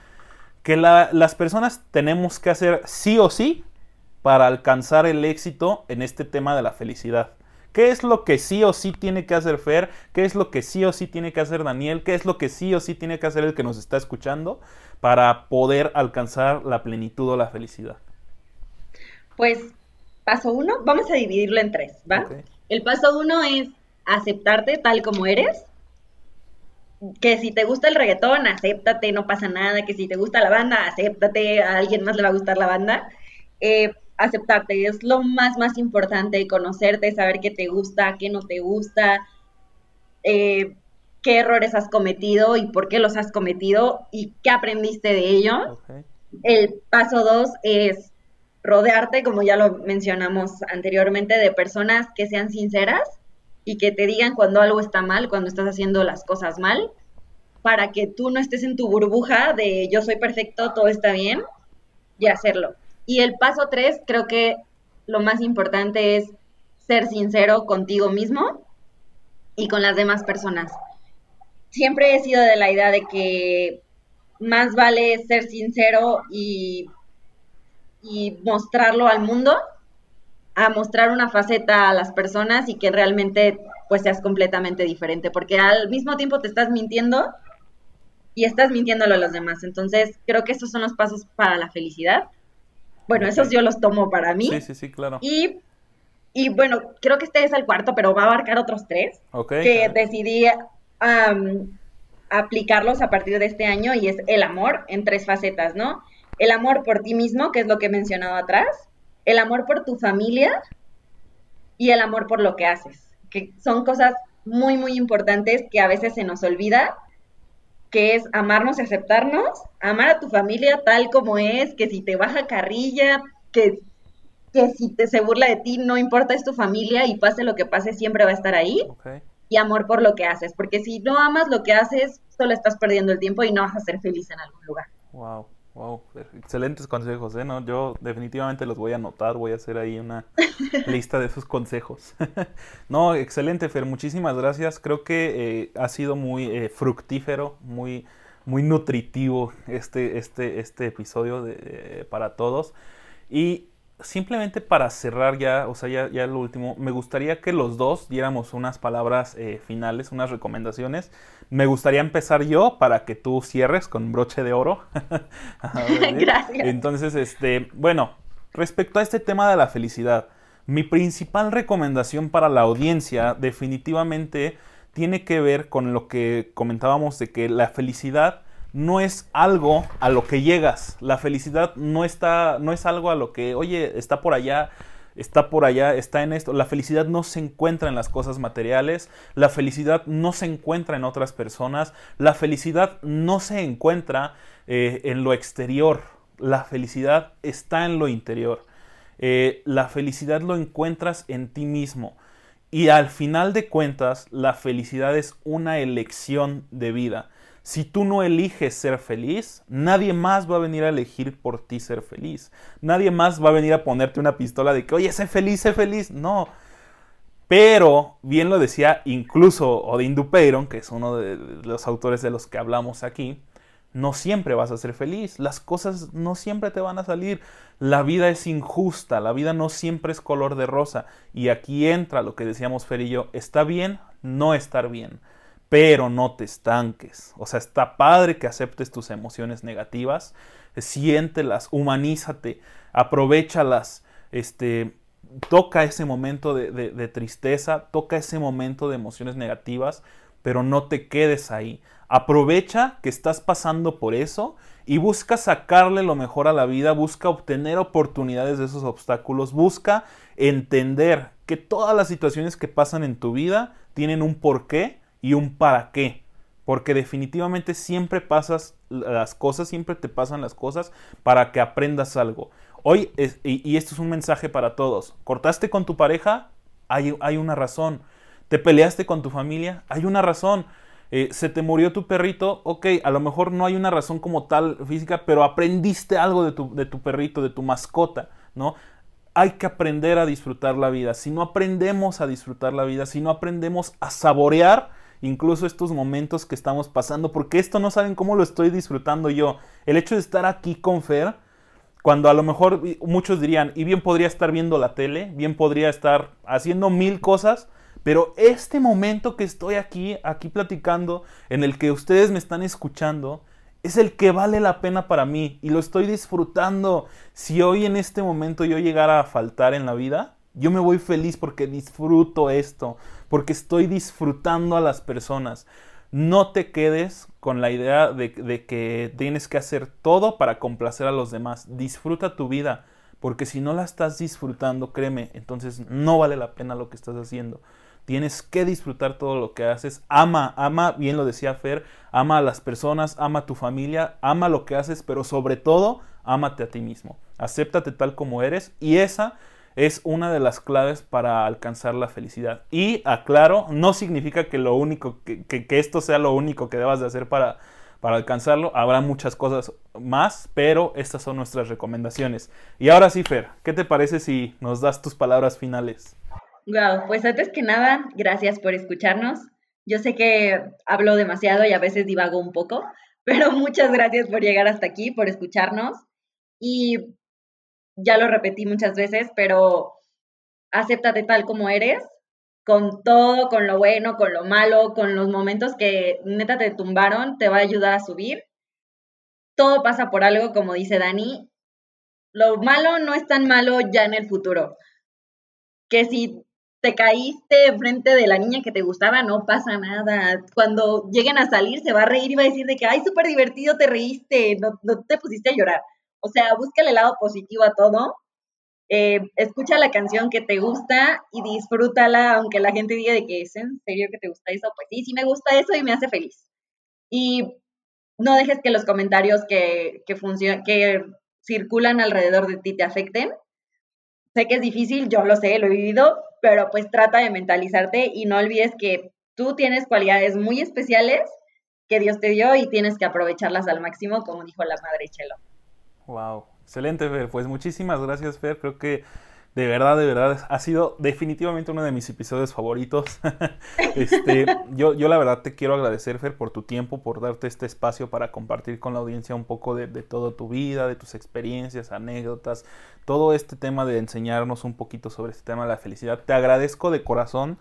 A: que las personas tenemos que hacer sí o sí para alcanzar el éxito en este tema de la felicidad. ¿Qué es lo que sí o sí tiene que hacer Fer? ¿Qué es lo que sí o sí tiene que hacer Daniel? ¿Qué es lo que sí o sí tiene que hacer el que nos está escuchando para poder alcanzar la plenitud o la felicidad?
B: Pues, paso uno, vamos a dividirlo en tres, ¿va? El paso uno es aceptarte tal como eres. Que si te gusta el reggaetón, acéptate, no pasa nada. Que si te gusta la banda, acéptate, a alguien más le va a gustar la banda. Eh, aceptarte es lo más, más importante, conocerte, saber qué te gusta, qué no te gusta, eh, qué errores has cometido y por qué los has cometido y qué aprendiste de ello. El paso dos es rodearte, como ya lo mencionamos anteriormente, de personas que sean sinceras y que te digan cuando algo está mal, cuando estás haciendo las cosas mal, para que tú no estés en tu burbuja de yo soy perfecto, todo está bien, y hacerlo. Y el paso tres, creo que lo más importante es ser sincero contigo mismo y con las demás personas. Siempre he sido de la idea de que más vale ser sincero y, y mostrarlo al mundo a mostrar una faceta a las personas y que realmente pues seas completamente diferente, porque al mismo tiempo te estás mintiendo y estás mintiéndolo a los demás. Entonces, creo que esos son los pasos para la felicidad. Bueno, esos yo los tomo para mí.
A: Sí, sí, sí, claro.
B: Y, y bueno, creo que este es el cuarto, pero va a abarcar otros tres que decidí aplicarlos a partir de este año y es el amor en tres facetas, ¿no? El amor por ti mismo, que es lo que he mencionado atrás, el amor por tu familia y el amor por lo que haces, que son cosas muy, muy importantes que a veces se nos olvida que es amarnos y aceptarnos, amar a tu familia tal como es, que si te baja carrilla, que, que si te se burla de ti, no importa, es tu familia y pase lo que pase, siempre va a estar ahí. Y amor por lo que haces, porque si no amas lo que haces, solo estás perdiendo el tiempo y no vas a ser feliz en algún lugar.
A: Wow. Wow, excelentes consejos, ¿eh? ¿No? Yo definitivamente los voy a anotar, voy a hacer ahí una lista de esos consejos. no, excelente, Fer, muchísimas gracias. Creo que eh, ha sido muy eh, fructífero, muy, muy nutritivo este, este, este episodio de, para todos. Y simplemente para cerrar ya, o sea, ya, ya, lo último, me gustaría que los dos diéramos unas palabras eh, finales, unas recomendaciones. Me gustaría empezar yo para que tú cierres con broche de oro.
B: Gracias.
A: Entonces, este, bueno, respecto a este tema de la felicidad, mi principal recomendación para la audiencia definitivamente tiene que ver con lo que comentábamos de que la felicidad no es algo a lo que llegas. La felicidad no está, no es algo a lo que, oye, está por allá, está por allá, está en esto. La felicidad no se encuentra en las cosas materiales, la felicidad no se encuentra en otras personas, la felicidad no se encuentra eh, en lo exterior, la felicidad está en lo interior. Eh, la felicidad lo encuentras en ti mismo. Y al final de cuentas, la felicidad es una elección de vida. Si tú no eliges ser feliz, nadie más va a venir a elegir por ti ser feliz. Nadie más va a venir a ponerte una pistola de que, oye, sé feliz, sé feliz. No. Pero, bien lo decía incluso Odin Dupeyron, que es uno de los autores de los que hablamos aquí, no siempre vas a ser feliz. Las cosas no siempre te van a salir. La vida es injusta, la vida no siempre es color de rosa. Y aquí entra lo que decíamos Fer y yo, está bien no estar bien pero no te estanques. O sea, está padre que aceptes tus emociones negativas, siéntelas, humanízate, aprovechalas, este, toca ese momento de, de, tristeza, toca ese momento de emociones negativas, pero no te quedes ahí. Aprovecha que estás pasando por eso y busca sacarle lo mejor a la vida, busca obtener oportunidades de esos obstáculos, busca entender que todas las situaciones que pasan en tu vida tienen un porqué y un para qué. Porque definitivamente siempre pasas las cosas, siempre te pasan las cosas para que aprendas algo. Hoy, y, esto es un mensaje para todos, cortaste con tu pareja, hay, hay una razón. Te peleaste con tu familia, hay una razón. Eh, se te murió tu perrito, ok, a lo mejor no hay una razón como tal física, pero aprendiste algo de tu, de tu perrito, de tu mascota, ¿no? Hay que aprender a disfrutar la vida. Si no aprendemos a disfrutar la vida, si no aprendemos a saborear incluso estos momentos que estamos pasando, porque esto no saben cómo lo estoy disfrutando yo. El hecho de estar aquí con Fer, cuando a lo mejor muchos dirían, y bien podría estar viendo la tele, bien podría estar haciendo mil cosas, pero este momento que estoy aquí, aquí platicando, en el que ustedes me están escuchando, es el que vale la pena para mí y lo estoy disfrutando. Si hoy en este momento yo llegara a faltar en la vida, yo me voy feliz porque disfruto esto, porque estoy disfrutando a las personas. No te quedes con la idea de, de, que tienes que hacer todo para complacer a los demás. Disfruta tu vida, porque si no la estás disfrutando, créeme, entonces no vale la pena lo que estás haciendo. Tienes que disfrutar todo lo que haces. Ama, ama, bien lo decía Fer, ama a las personas, ama a tu familia, ama lo que haces, pero sobre todo, ámate a ti mismo. Acéptate tal como eres y esa es una de las claves para alcanzar la felicidad. Y aclaro, no significa que lo único, que, que, esto sea lo único que debas de hacer para, para alcanzarlo. Habrá muchas cosas más, pero estas son nuestras recomendaciones. Y ahora sí, Fer, ¿qué te parece si nos das tus palabras finales?
B: Wow, pues antes que nada, gracias por escucharnos. Yo sé que hablo demasiado y a veces divago un poco, pero muchas gracias por llegar hasta aquí, por escucharnos. Y ya lo repetí muchas veces, pero acéptate tal como eres, con todo, con lo bueno, con lo malo, con los momentos que neta te tumbaron, te va a ayudar a subir. Todo pasa por algo, como dice Dani. Lo malo no es tan malo ya en el futuro. Que si te caíste frente de la niña que te gustaba, no pasa nada. Cuando lleguen a salir, se va a reír y va a decir de que, ay, súper divertido, te reíste, no, no, te pusiste a llorar. O sea, busca el lado positivo a todo. Eh, escucha la canción que te gusta y disfrútala, aunque la gente diga de que es en serio que te gusta eso. Pues sí, sí me gusta eso y me hace feliz. Y no dejes que los comentarios que, que, que circulan alrededor de ti te afecten. Sé que es difícil, yo lo sé, lo he vivido, pero pues trata de mentalizarte y no olvides que tú tienes cualidades muy especiales que Dios te dio y tienes que aprovecharlas al máximo, como dijo la madre Chelo.
A: Wow, excelente Fer, pues muchísimas gracias Fer, creo que de verdad, de verdad, ha sido definitivamente uno de mis episodios favoritos. este, yo, yo la verdad te quiero agradecer, Fer, por tu tiempo, por darte este espacio para compartir con la audiencia un poco de, de toda tu vida, de tus experiencias, anécdotas, todo este tema de enseñarnos un poquito sobre este tema de la felicidad. Te agradezco de corazón.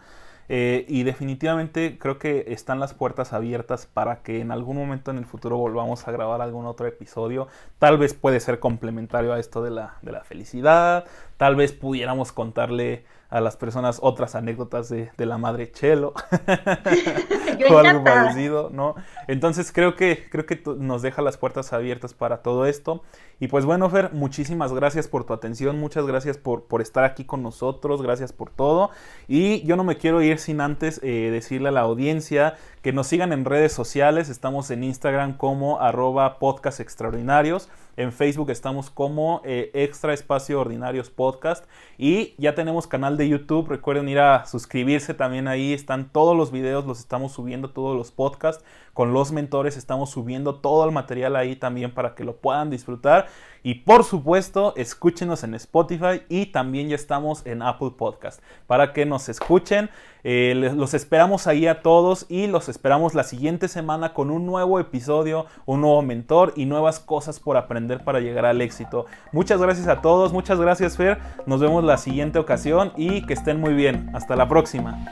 A: Eh, y definitivamente creo que están las puertas abiertas para que en algún momento en el futuro volvamos a grabar algún otro episodio. Tal vez puede ser complementario a esto de la, de la felicidad. Tal vez pudiéramos contarle a las personas otras anécdotas de, la madre Chelo o algo parecido, ¿no? Entonces creo que, creo que nos deja las puertas abiertas para todo esto. Y pues bueno, Fer, muchísimas gracias por tu atención, muchas gracias por, por estar aquí con nosotros, gracias por todo. Y yo no me quiero ir sin antes eh, decirle a la audiencia que nos sigan en redes sociales, estamos en Instagram como arroba podcast extraordinarios. En Facebook estamos como eh, Extra Espacio Ordinarios Podcast. Y ya tenemos canal de YouTube. Recuerden ir a suscribirse también ahí. Están todos los videos, los estamos subiendo, todos los podcasts. Con los mentores estamos subiendo todo el material ahí también para que lo puedan disfrutar. Y por supuesto, escúchenos en Spotify y también ya estamos en Apple Podcast para que nos escuchen. Eh, los esperamos ahí a todos y los esperamos la siguiente semana con un nuevo episodio, un nuevo mentor y nuevas cosas por aprender para llegar al éxito. Muchas gracias a todos, muchas gracias Fer. Nos vemos la siguiente ocasión y que estén muy bien. Hasta la próxima.